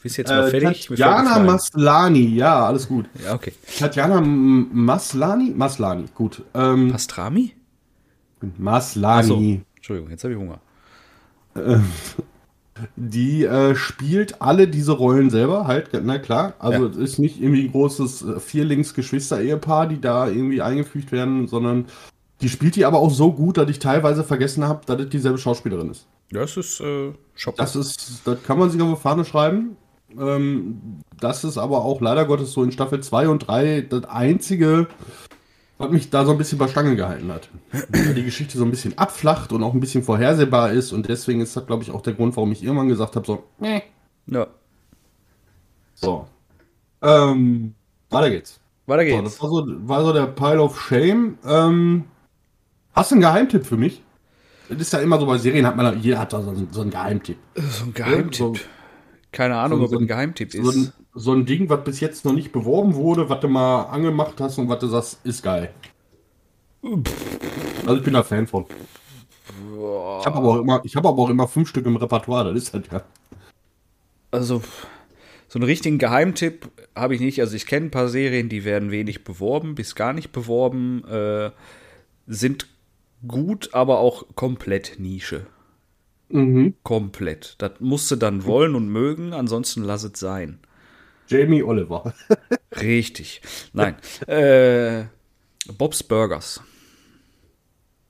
Bist jetzt mal äh, fertig? Tatjana Maslani, ja, alles gut. Ja, okay. Tatjana Maslani? Maslani, gut. Ähm, Pastrami? Maslani. So. Entschuldigung, jetzt habe ich Hunger. Ähm, die äh, spielt alle diese Rollen selber, halt, na klar. Also es ist nicht irgendwie ein großes äh, Vierlings-Geschwister-Ehepaar, die da irgendwie eingefügt werden, sondern die spielt die aber auch so gut, dass ich teilweise vergessen habe, dass es dieselbe Schauspielerin ist. Das ist äh, schockend. Das ist, das kann man sich auf die Fahne schreiben. Ähm, das ist aber auch leider Gottes so in Staffel 2 und 3 das einzige was mich da so ein bisschen bei Stange gehalten hat. Weil die Geschichte so ein bisschen abflacht und auch ein bisschen vorhersehbar ist und deswegen ist das, glaube ich, auch der Grund, warum ich irgendwann gesagt habe, so, nee. Ja. So. Ähm, weiter geht's. Weiter geht's. So, das war so, war so der Pile of Shame. Ähm, hast du einen Geheimtipp für mich? Das ist ja immer so bei Serien, hat man, jeder hat da so, einen, so einen Geheimtipp. So ein Geheimtipp? So, Keine Ahnung, so, ob es ein Geheimtipp ist. Ein, so ein Ding, was bis jetzt noch nicht beworben wurde, was du mal angemacht hast und was du sagst, ist geil. Also ich bin da Fan von. Ich habe aber auch immer, ich habe aber auch immer fünf Stück im Repertoire, das ist halt ja. Also so einen richtigen Geheimtipp habe ich nicht. Also ich kenne ein paar Serien, die werden wenig beworben, bis gar nicht beworben, äh, sind gut, aber auch komplett Nische. Mhm. Komplett. Das musst du dann wollen und mögen, ansonsten lass es sein. Jamie Oliver. Richtig. Nein. Äh, Bob's Burgers.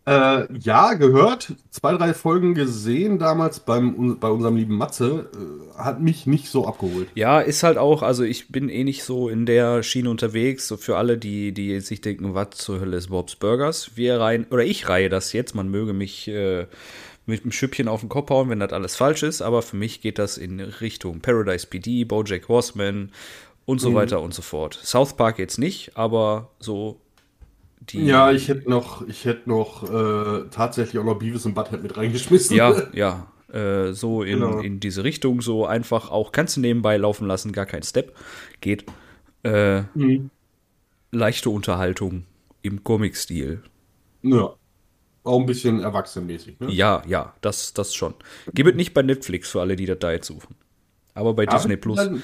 Äh, ja, gehört. Zwei, drei Folgen gesehen damals beim, bei unserem lieben Matze. Äh, hat mich nicht so abgeholt. Ja, ist halt auch, also ich bin eh nicht so in der Schiene unterwegs. So für alle, die, die sich denken, was zur Hölle ist Bob's Burgers. Wir reihen, oder ich reihe das jetzt, man möge mich äh, mit einem Schüppchen auf den Kopf hauen, wenn das alles falsch ist, aber für mich geht das in Richtung Paradise PD, Bojack Horseman und so mhm. weiter und so fort. South Park jetzt nicht, aber so die. Ja, ich hätte noch, ich hätte noch äh, tatsächlich auch noch Beavis und Butthead mit reingeschmissen. Ja, ja. Äh, so in, genau. in diese Richtung, so einfach auch kannst du nebenbei laufen lassen, gar kein Step. Geht. Äh, mhm. Leichte Unterhaltung im Comic-Stil. Ja. Auch ein bisschen erwachsenenmäßig, ne? Ja, ja, das, das schon. Gib es nicht bei Netflix für alle, die das da jetzt suchen. Aber bei Gab Disney Plus. dann-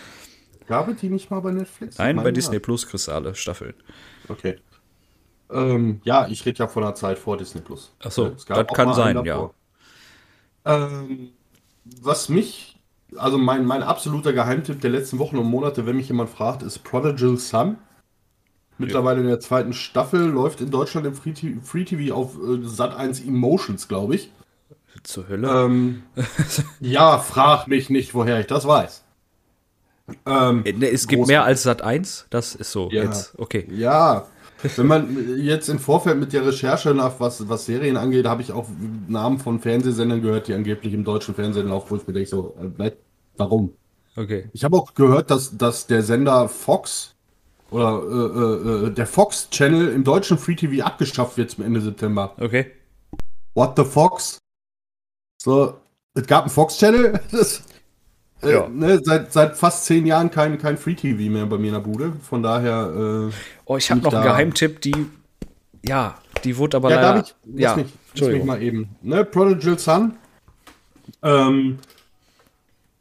Gab es die nicht mal bei Netflix? Nein, bei meine, Disney ja. Plus kriegst du alle Staffeln. Okay. Ähm, ja, ich rede ja von der Zeit vor Disney Plus. Ach so, Es gab das kann sein, ja. Ähm, was mich, also mein, mein absoluter Geheimtipp der letzten Wochen und Monate, wenn mich jemand fragt, ist Prodigal Son. Mittlerweile in der zweiten Staffel, läuft in Deutschland im Free TV, Free TV auf äh, Sat1 Emotions, glaube ich. Zur Hölle. Ähm, ja, frag mich nicht, woher ich das weiß. Ähm, Äh, ne, es gibt mehr als Sat 1. Das ist so. Ja. Jetzt, okay. Ja, wenn man jetzt im Vorfeld mit der Recherche nach was, was Serien angeht, habe ich auch Namen von Fernsehsendern gehört, die angeblich im deutschen Fernsehen laufen, wo ich mir denke, so, äh, warum? Okay. Ich habe auch gehört, dass, dass der Sender Fox oder äh, äh, äh, der Fox Channel im deutschen Free TV abgeschafft wird zum Ende September. Okay. What the Fox? So, es gab einen Fox Channel. Das, äh, Ja. ne, seit, seit fast zehn Jahren kein, kein Free TV mehr bei mir in der Bude. Von daher. Äh, Oh, ich habe noch einen. Geheimtipp, die. Ja, die wurde aber Ja, leider. ich? Lass ja, mich, lass mich Entschuldigung. mal eben. Ne, Prodigal Son. Ähm,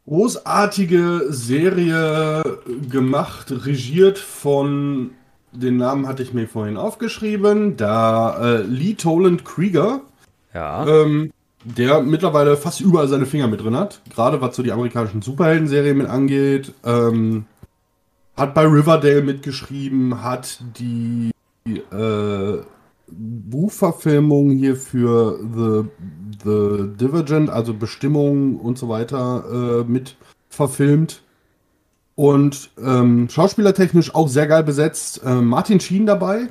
großartige Serie gemacht, regiert von, den Namen hatte ich mir vorhin aufgeschrieben, da äh, Lee Toland Krieger, Ja. ähm, der mittlerweile fast überall seine Finger mit drin hat, gerade was so die amerikanischen Superhelden-Serien mit angeht. Ähm, hat bei Riverdale mitgeschrieben, hat die äh, Buchverfilmung hier für The, The Divergent, also Bestimmung und so weiter, äh, mit verfilmt. Und ähm, schauspielertechnisch auch sehr geil besetzt. Äh, Martin Sheen dabei.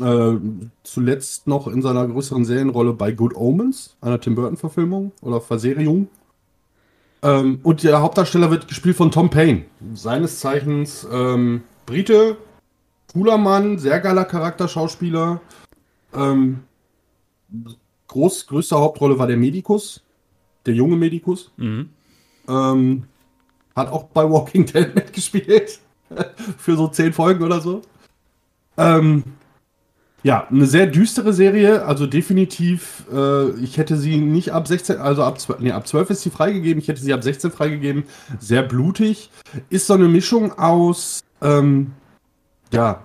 Äh, zuletzt noch in seiner größeren Serienrolle bei Good Omens, einer Tim Burton-Verfilmung oder Verserierung. Ähm, und der Hauptdarsteller wird gespielt von Tom Payne. Seines Zeichens ähm, Brite, cooler Mann, sehr geiler Charakterschauspieler. Ähm, groß, größte Hauptrolle war der Medikus, der junge Medikus. Mhm. Ähm, hat auch bei Walking Dead mitgespielt. Für so zehn Folgen oder so. Ähm, ja, eine sehr düstere Serie, also definitiv, äh, ich hätte sie nicht ab 16, also ab 12, nee, ab 12 ist sie freigegeben, ich hätte sie ab 16 freigegeben, sehr blutig. Ist so eine Mischung aus, ähm, ja,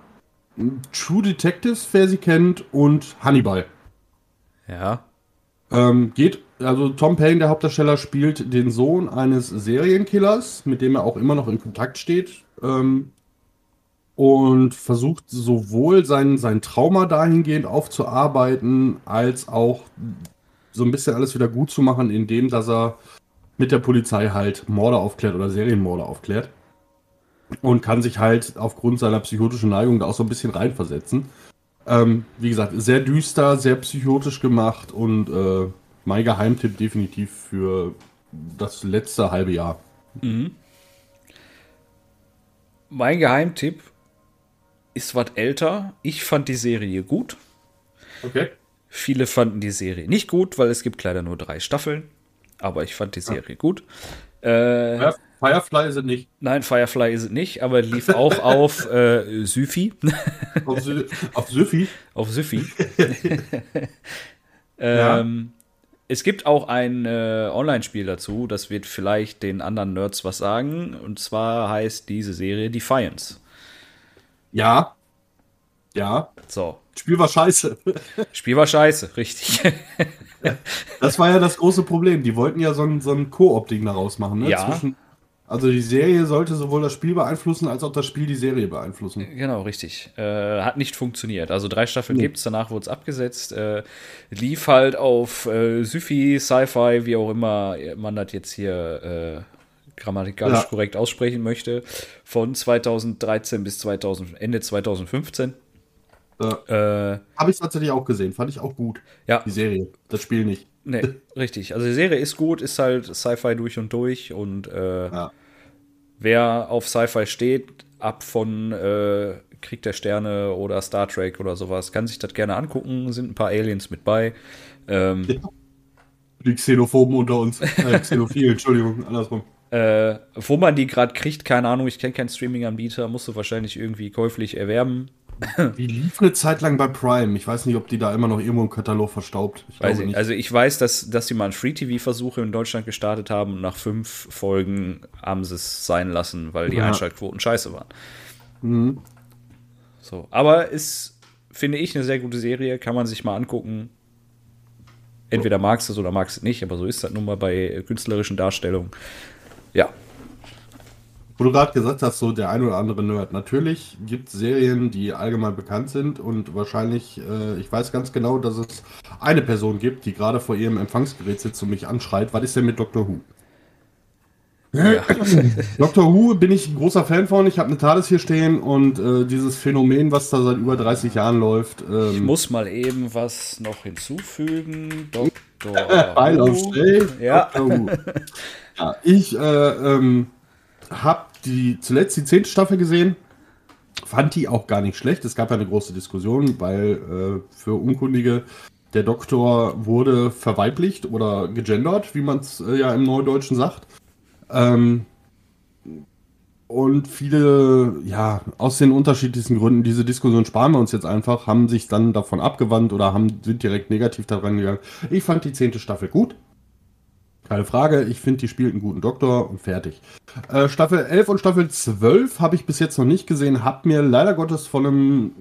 True Detectives, wer sie kennt, und Hannibal. Ja. Ähm, geht, also Tom Payne, der Hauptdarsteller, spielt den Sohn eines Serienkillers, mit dem er auch immer noch in Kontakt steht. Ähm, und versucht sowohl sein, sein Trauma dahingehend aufzuarbeiten, als auch so ein bisschen alles wieder gut zu machen, indem dass er mit der Polizei halt Morde aufklärt oder Serienmorde aufklärt. Und kann sich halt aufgrund seiner psychotischen Neigung da auch so ein bisschen reinversetzen. Ähm, wie gesagt, sehr düster, sehr psychotisch gemacht und äh, mein Geheimtipp definitiv für das letzte halbe Jahr. Mein Geheimtipp ist was älter. Ich fand die Serie gut. Okay. Viele fanden die Serie nicht gut, weil es gibt leider nur drei Staffeln. Aber ich fand die Serie gut. Äh, Ja, Firefly sind nicht. Nein, Firefly ist es nicht, aber lief auch auf äh, Syfy. Auf, Sü auf Syfy. auf Syfy. ähm, Es gibt auch ein äh, Online-Spiel dazu, das wird vielleicht den anderen Nerds was sagen. Und zwar heißt diese Serie Defiance. Ja. Ja. So, Spiel war scheiße. Spiel war scheiße, richtig. Das war ja das große Problem. Die wollten ja so ein, so ein Koop-Ding daraus machen. Ne? Ja. Also die Serie sollte sowohl das Spiel beeinflussen, als auch das Spiel die Serie beeinflussen. genau, richtig. Äh, hat nicht funktioniert. Also drei Staffeln Nee. gibt's, danach wurde es abgesetzt. Äh, lief halt auf äh, Syfy, Sci-Fi, wie auch immer man das jetzt hier äh, grammatikalisch Ja. korrekt aussprechen möchte, von 2013 bis 2000, Ende 2015. Ja. Äh, Habe ich tatsächlich auch gesehen. Fand ich auch gut. ja, Die Serie. Das Spiel nicht. Nee, richtig. Also die Serie ist gut, ist halt Sci-Fi durch und durch und äh, Ja. wer auf Sci-Fi steht, ab von äh, Krieg der Sterne oder Star Trek oder sowas, kann sich das gerne angucken. Sind ein paar Aliens mit bei. Ähm, Die Xenophoben unter uns. Äh, Xenophilen, Entschuldigung, andersrum. äh, wo man die gerade kriegt, keine Ahnung, ich kenne keinen Streaming-Anbieter, musst du wahrscheinlich irgendwie käuflich erwerben. Die lief eine Zeit lang bei Prime. Ich weiß nicht, ob die da immer noch irgendwo im Katalog verstaubt. Ich weiß ich, also ich weiß, dass, dass sie mal einen Free-TV-Versuch in Deutschland gestartet haben und nach fünf Folgen haben sie es sein lassen, weil die ja. Einschaltquoten scheiße waren. Mhm. So, aber ist, finde ich, eine sehr gute Serie, kann man sich mal angucken. Entweder magst du es oder magst du es nicht, aber so ist das nun mal bei künstlerischen Darstellungen. Ja, wo du gerade gesagt hast, so der ein oder andere Nerd. Natürlich gibt es Serien, die allgemein bekannt sind und wahrscheinlich, äh, ich weiß ganz genau, dass es eine Person gibt, die gerade vor ihrem Empfangsgerät sitzt und mich anschreit. Was ist denn mit Dr. Who? Ja. Dr. Who bin ich ein großer Fan von. Ich habe eine TARDIS hier stehen und äh, dieses Phänomen, was da seit über 30 Jahren läuft. Ähm, ich muss mal eben was noch hinzufügen. Dr. Who. Ja. Dr. Who. ja. Ich äh, ähm, habe die zuletzt die zehnte Staffel gesehen. Fand die auch gar nicht schlecht. Es gab ja eine große Diskussion, weil äh, für Unkundige der Doktor wurde verweiblicht oder gegendert, wie man es äh, ja im Neudeutschen sagt. Ähm, und viele, ja, aus den unterschiedlichsten Gründen, diese Diskussion sparen wir uns jetzt einfach, haben sich dann davon abgewandt oder haben, sind direkt negativ daran gegangen. Ich fand die zehnte Staffel gut. Keine Frage, ich finde, die spielt einen guten Doktor und fertig. Äh, Staffel 11 und Staffel 12 habe ich bis jetzt noch nicht gesehen, habe mir leider Gottes von einem,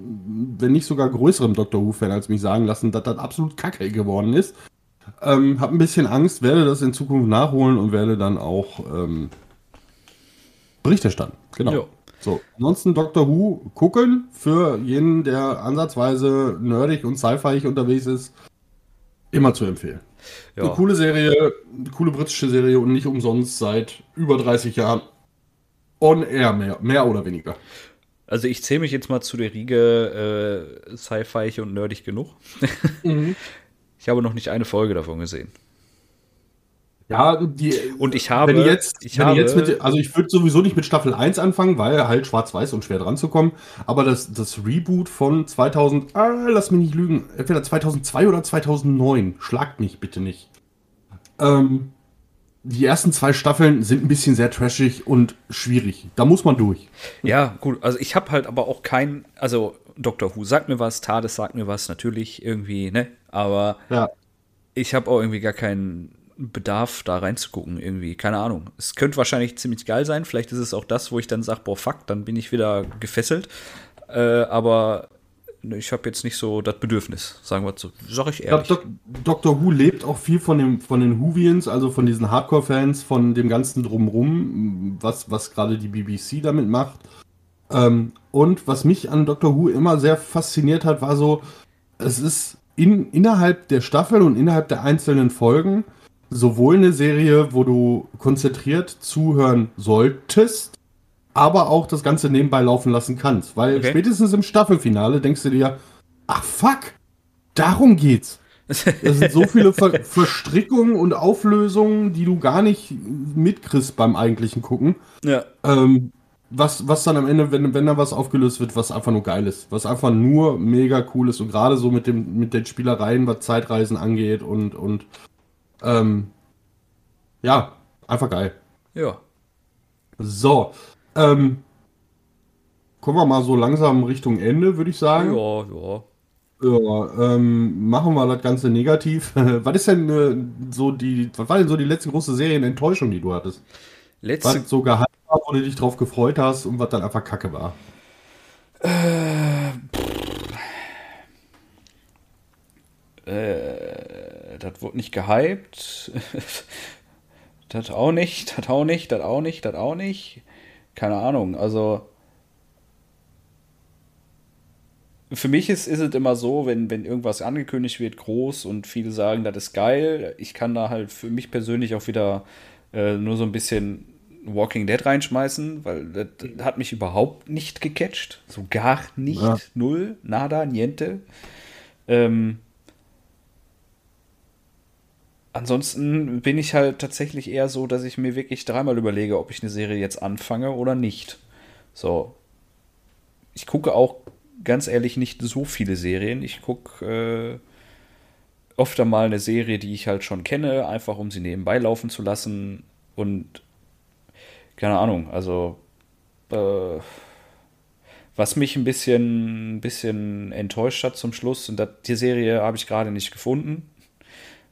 wenn nicht sogar größerem Doctor Who-Fan als mich sagen lassen, dass das absolut kacke geworden ist. Ähm, habe ein bisschen Angst, werde das in Zukunft nachholen und werde dann auch ähm, Bericht erstatten. Genau. Jo. So, ansonsten Doctor Who gucken für jeden, der ansatzweise nerdig und sci-fi unterwegs ist, immer zu empfehlen. Ja. Eine coole Serie, eine coole britische Serie und nicht umsonst seit über 30 Jahren on air mehr, mehr oder weniger. Also ich zähle mich jetzt mal zu der Riege äh, sci-fi und nerdig genug. mhm. Ich habe noch nicht eine Folge davon gesehen. Ja, die. Und ich habe. Wenn jetzt, ich wenn habe, jetzt mit, also ich würde sowieso nicht mit Staffel 1 anfangen, weil halt schwarz-weiß und schwer dran zu kommen. Aber das, das Reboot von 2000, ah, lass mich nicht lügen, entweder 2002 oder 2009. Schlagt mich bitte nicht. Ähm, die ersten zwei Staffeln sind ein bisschen sehr trashig und schwierig. Da muss man durch. Ja, gut. Also ich habe halt aber auch kein, also Doctor Who sagt mir was, TARDIS sagt mir was, natürlich irgendwie, ne? Aber ja. ich habe auch irgendwie gar keinen Bedarf, da reinzugucken, irgendwie. Keine Ahnung. Es könnte wahrscheinlich ziemlich geil sein. Vielleicht ist es auch das, wo ich dann sage, boah, fuck, dann bin ich wieder gefesselt. Äh, aber ich habe jetzt nicht so das Bedürfnis, sagen wir so. Sag ich ehrlich. Ich glaub, Dr. Who lebt auch viel von, dem, von den Whovians, also von diesen Hardcore-Fans, von dem ganzen Drumrum, was, was gerade die BBC damit macht. Ähm, und was mich an Dr. Who immer sehr fasziniert hat, war so, es ist in, innerhalb der Staffel und innerhalb der einzelnen Folgen sowohl eine Serie, wo du konzentriert zuhören solltest, aber auch das Ganze nebenbei laufen lassen kannst. Weil okay. spätestens im Staffelfinale denkst du dir, ach fuck, darum geht's. Es sind so viele Ver Verstrickungen und Auflösungen, die du gar nicht mitkriegst beim eigentlichen Gucken. Ja. Ähm, was, was dann am Ende, wenn, wenn da was aufgelöst wird, was einfach nur geil ist. Was einfach nur mega cool ist. Und gerade so mit, dem, mit den Spielereien, was Zeitreisen angeht und, und ähm, ja, einfach geil. Ja. So. Ähm, kommen wir mal so langsam Richtung Ende, würde ich sagen. Ja, ja. Ja, ähm, machen wir das Ganze negativ. was ist denn äh, so die, was war denn so die letzte große Serienenttäuschung, die du hattest? Letzte was so geheim war, wo du dich drauf gefreut hast und was dann einfach Kacke war? Äh, äh, das wurde nicht gehypt. das auch nicht, das auch nicht, das auch nicht, das auch nicht. Keine Ahnung, also. Für mich ist, ist es immer so, wenn, wenn irgendwas angekündigt wird, groß und viele sagen, das ist geil, ich kann da halt für mich persönlich auch wieder äh, nur so ein bisschen Walking Dead reinschmeißen, weil das hat mich überhaupt nicht gecatcht. So gar nicht. Ja. Null, nada, niente. Ähm, ansonsten bin ich halt tatsächlich eher so, dass ich mir wirklich dreimal überlege, ob ich eine Serie jetzt anfange oder nicht. So. Ich gucke auch ganz ehrlich nicht so viele Serien. Ich gucke äh, oft einmal eine Serie, die ich halt schon kenne, einfach um sie nebenbei laufen zu lassen. Und keine Ahnung, also äh, Was mich ein bisschen, ein bisschen enttäuscht hat zum Schluss, und das, die Serie habe ich gerade nicht gefunden.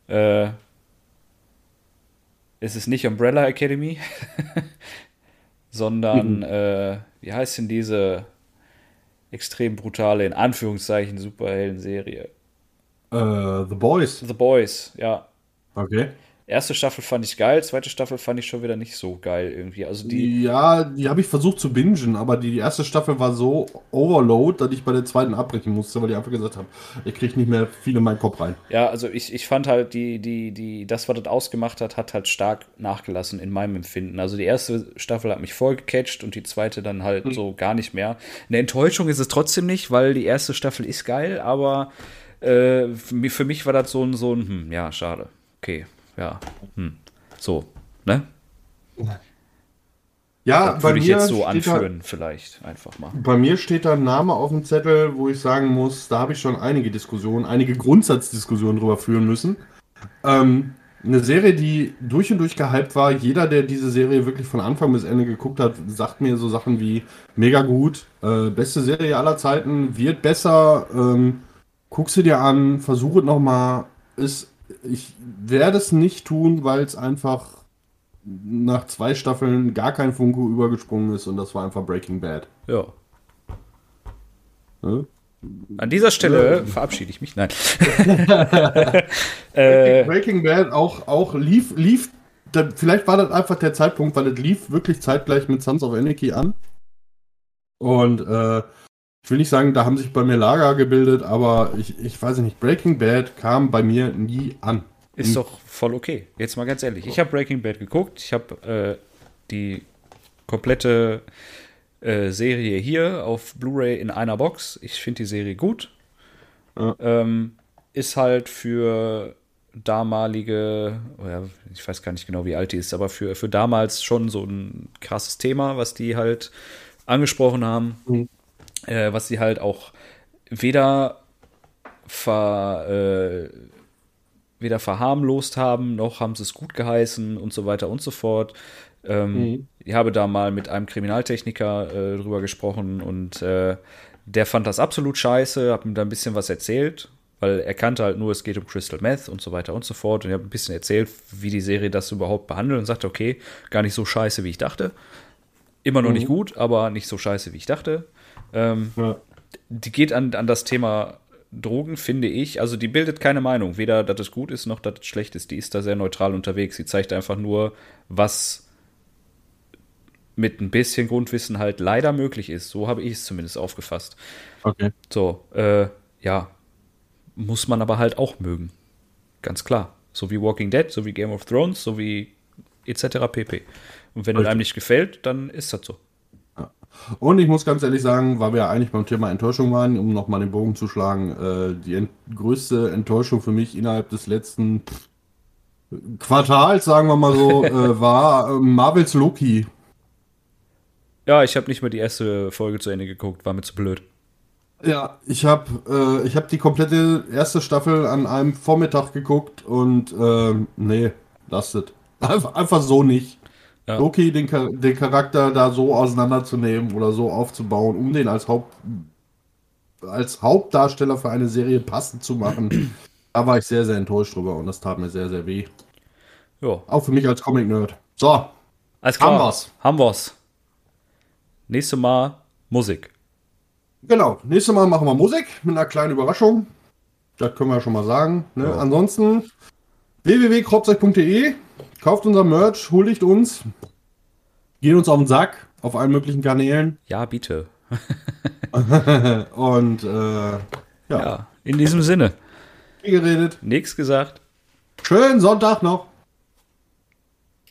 Äh, es ist nicht Umbrella Academy, sondern, mhm. äh, wie heißt denn diese extrem brutale, in Anführungszeichen, Superhelden-Serie? Uh, The Boys. The Boys, ja. Okay. Erste Staffel fand ich geil, zweite Staffel fand ich schon wieder nicht so geil irgendwie. Also die ja, die habe ich versucht zu bingen, aber die, erste Staffel war so overload, dass ich bei der zweiten abbrechen musste, weil ich einfach gesagt habe, ich kriege nicht mehr viel in meinen Kopf rein. Ja, also ich, ich fand halt, die, die, die, das, was das ausgemacht hat, hat halt stark nachgelassen in meinem Empfinden. Also die erste Staffel hat mich voll gecatcht und die zweite dann halt mhm. so gar nicht mehr. Eine Enttäuschung ist es trotzdem nicht, weil die erste Staffel ist geil, aber äh, für mich war das so ein, so ein, hm, ja, schade. Okay, ja, hm. so, ne? Ja, das würde ich jetzt so anführen, da, vielleicht einfach mal. Bei mir steht da ein Name auf dem Zettel, wo ich sagen muss, da habe ich schon einige Diskussionen, einige Grundsatzdiskussionen drüber führen müssen. Ähm, eine Serie, die durch und durch gehypt war. Jeder, der diese Serie wirklich von Anfang bis Ende geguckt hat, sagt mir so Sachen wie mega gut, äh, beste Serie aller Zeiten, wird besser, ähm, guck sie dir an, versuche es nochmal, ist ich werde es nicht tun, weil es einfach nach zwei Staffeln gar kein Funko übergesprungen ist und das war einfach Breaking Bad. Ja. ja? An dieser Stelle ja. verabschiede ich mich. Nein. Breaking, Breaking Bad auch, auch lief, lief, vielleicht war das einfach der Zeitpunkt, weil es lief wirklich zeitgleich mit Sons of Anarchy an. Und äh, ich will nicht sagen, da haben sich bei mir Lager gebildet, aber ich, ich weiß nicht, Breaking Bad kam bei mir nie an. Ist doch voll okay. Jetzt mal ganz ehrlich. Ich habe Breaking Bad geguckt. Ich habe äh, die komplette äh, Serie hier auf Blu-ray in einer Box. Ich finde die Serie gut. Ja. Ähm, ist halt für damalige, oh ich weiß gar nicht genau, wie alt die ist, aber für, für damals schon so ein krasses Thema, was die halt angesprochen haben. Mhm äh, was sie halt auch weder ver, äh, weder verharmlost haben, noch haben sie es gut geheißen und so weiter und so fort. Ähm, mhm. Ich habe da mal mit einem Kriminaltechniker äh, drüber gesprochen und äh, der fand das absolut scheiße, hat mir da ein bisschen was erzählt, weil er kannte halt nur, es geht um Crystal Meth und so weiter und so fort. Und ich habe ein bisschen erzählt, wie die Serie das überhaupt behandelt und sagte, okay, gar nicht so scheiße, wie ich dachte. Immer noch mhm. nicht gut, aber nicht so scheiße, wie ich dachte. Ähm, ja. Die geht an, an das Thema Drogen, finde ich. Also die bildet keine Meinung, weder dass es gut ist, noch dass es schlecht ist. Die ist da sehr neutral unterwegs. Sie zeigt einfach nur, was mit ein bisschen Grundwissen halt leider möglich ist. So habe ich es zumindest aufgefasst. Okay. So, äh, ja, muss man aber halt auch mögen. Ganz klar. So wie Walking Dead, so wie Game of Thrones, so wie etc. pp. Und wenn es einem nicht gefällt, dann ist das so. Und ich muss ganz ehrlich sagen, weil wir ja eigentlich beim Thema Enttäuschung waren, um nochmal den Bogen zu schlagen, äh, die ent größte Enttäuschung für mich innerhalb des letzten Quartals, sagen wir mal so, äh, war äh, Marvels Loki. Ja, ich habe nicht mal die erste Folge zu Ende geguckt, war mir zu blöd. Ja, ich habe äh, hab die komplette erste Staffel an einem Vormittag geguckt und äh, nee, lastet. Einfach, einfach so nicht. Ja. Loki, den, den Charakter da so auseinanderzunehmen oder so aufzubauen, um den als Haupt als Hauptdarsteller für eine Serie passend zu machen, da war ich sehr, sehr enttäuscht drüber und das tat mir sehr, sehr weh. Ja. Auch für mich als Comic-Nerd. So. Alles klar. Haben wir's. Haben wir's. Nächstes Mal Musik. Genau. Nächstes Mal machen wir Musik mit einer kleinen Überraschung. Das können wir schon mal sagen. Ne? Ja. Ansonsten www.kropzeug.de Kauft unser Merch, huldigt uns, geht uns auf den Sack auf allen möglichen Kanälen. Ja, bitte. Und äh, ja. ja. In diesem Sinne. Wie geredet. Nichts gesagt. Schönen Sonntag noch.